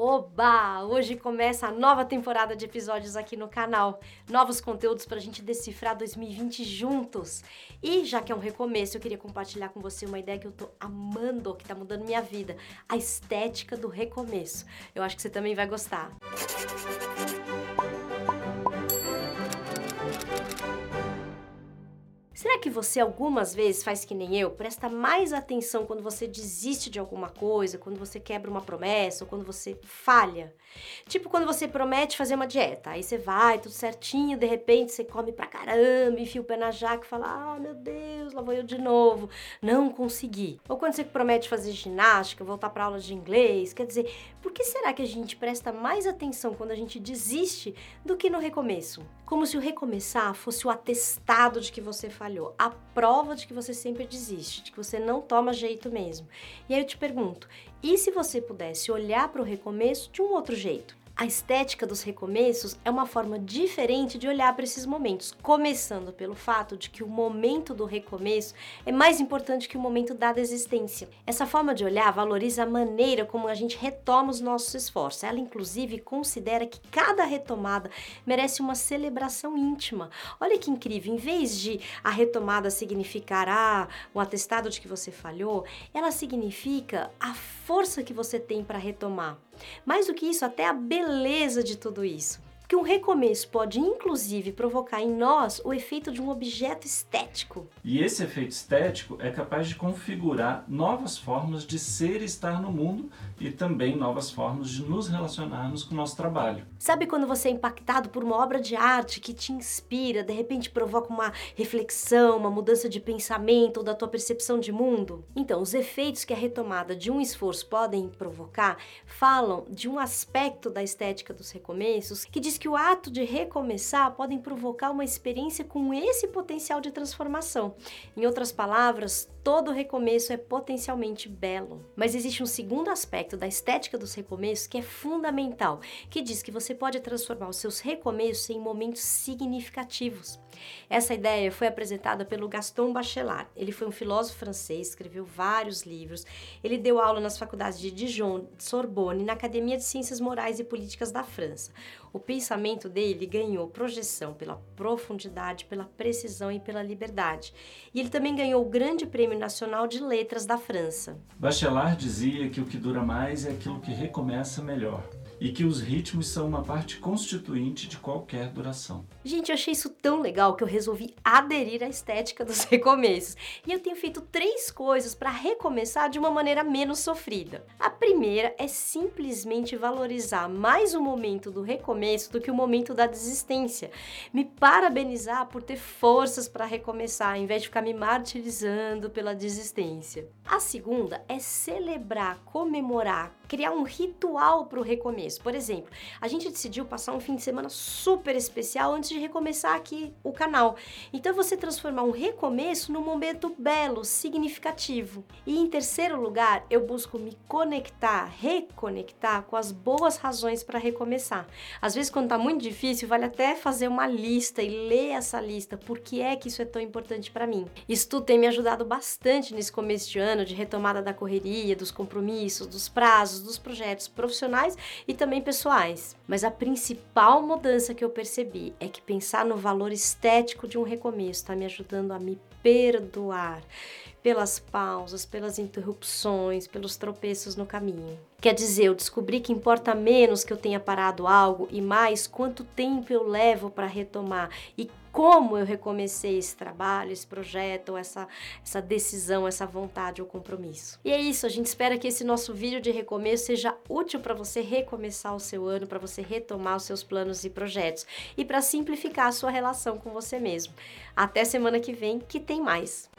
Oba! Hoje começa a nova temporada de episódios aqui no canal. Novos conteúdos pra gente decifrar 2020 juntos. E já que é um recomeço, eu queria compartilhar com você uma ideia que eu tô amando, que tá mudando minha vida: a estética do recomeço. Eu acho que você também vai gostar. Será que você algumas vezes faz que nem eu? Presta mais atenção quando você desiste de alguma coisa, quando você quebra uma promessa ou quando você falha? Tipo quando você promete fazer uma dieta, aí você vai, tudo certinho, de repente você come pra caramba, enfia o pé na jaca e fala: Ah, meu Deus, lá vou eu de novo. Não consegui. Ou quando você promete fazer ginástica, voltar pra aula de inglês. Quer dizer, por que será que a gente presta mais atenção quando a gente desiste do que no recomeço? Como se o recomeçar fosse o atestado de que você falhou a prova de que você sempre desiste, de que você não toma jeito mesmo. E aí eu te pergunto, e se você pudesse olhar para o recomeço de um outro jeito? A estética dos recomeços é uma forma diferente de olhar para esses momentos, começando pelo fato de que o momento do recomeço é mais importante que o momento da desistência. Essa forma de olhar valoriza a maneira como a gente retoma os nossos esforços. Ela, inclusive, considera que cada retomada merece uma celebração íntima. Olha que incrível, em vez de a retomada significar ah, o atestado de que você falhou, ela significa a força que você tem para retomar. Mais do que isso, até a beleza de tudo isso que um recomeço pode inclusive provocar em nós o efeito de um objeto estético. E esse efeito estético é capaz de configurar novas formas de ser e estar no mundo e também novas formas de nos relacionarmos com o nosso trabalho. Sabe quando você é impactado por uma obra de arte que te inspira, de repente provoca uma reflexão, uma mudança de pensamento ou da tua percepção de mundo? Então, os efeitos que a retomada de um esforço podem provocar falam de um aspecto da estética dos recomeços que diz que o ato de recomeçar podem provocar uma experiência com esse potencial de transformação. Em outras palavras, todo recomeço é potencialmente belo. Mas existe um segundo aspecto da estética dos recomeços que é fundamental, que diz que você pode transformar os seus recomeços em momentos significativos. Essa ideia foi apresentada pelo Gaston Bachelard. Ele foi um filósofo francês, escreveu vários livros. Ele deu aula nas faculdades de Dijon, Sorbonne, na Academia de Ciências Morais e Políticas da França. O pensamento dele ganhou projeção pela profundidade, pela precisão e pela liberdade. E ele também ganhou o Grande Prêmio Nacional de Letras da França. Bachelard dizia que o que dura mais é aquilo que recomeça melhor e que os ritmos são uma parte constituinte de qualquer duração. Gente, eu achei isso tão legal que eu resolvi aderir à estética dos recomeços. E eu tenho feito três coisas para recomeçar de uma maneira menos sofrida. A primeira é simplesmente valorizar mais o momento do recomeço do que o momento da desistência. Me parabenizar por ter forças para recomeçar, ao invés de ficar me martirizando pela desistência. A segunda é celebrar, comemorar, criar um ritual para o recomeço. Por exemplo, a gente decidiu passar um fim de semana super especial antes de recomeçar aqui o canal. Então você transformar um recomeço num momento belo, significativo. E em terceiro lugar, eu busco me conectar, reconectar com as boas razões para recomeçar. Às vezes quando está muito difícil, vale até fazer uma lista e ler essa lista, por que é que isso é tão importante para mim. Isso tudo tem me ajudado bastante nesse começo de ano de retomada da correria, dos compromissos, dos prazos, dos projetos profissionais e também pessoais. Mas a principal mudança que eu percebi é que pensar no valor estético de um recomeço está me ajudando a me perdoar pelas pausas, pelas interrupções, pelos tropeços no caminho. Quer dizer, eu descobri que importa menos que eu tenha parado algo e mais quanto tempo eu levo para retomar e como eu recomecei esse trabalho, esse projeto, essa, essa decisão, essa vontade ou compromisso. E é isso, a gente espera que esse nosso vídeo de recomeço seja útil para você recomeçar o seu ano, para você retomar os seus planos e projetos e para simplificar a sua relação com você mesmo. Até semana que vem, que tem mais.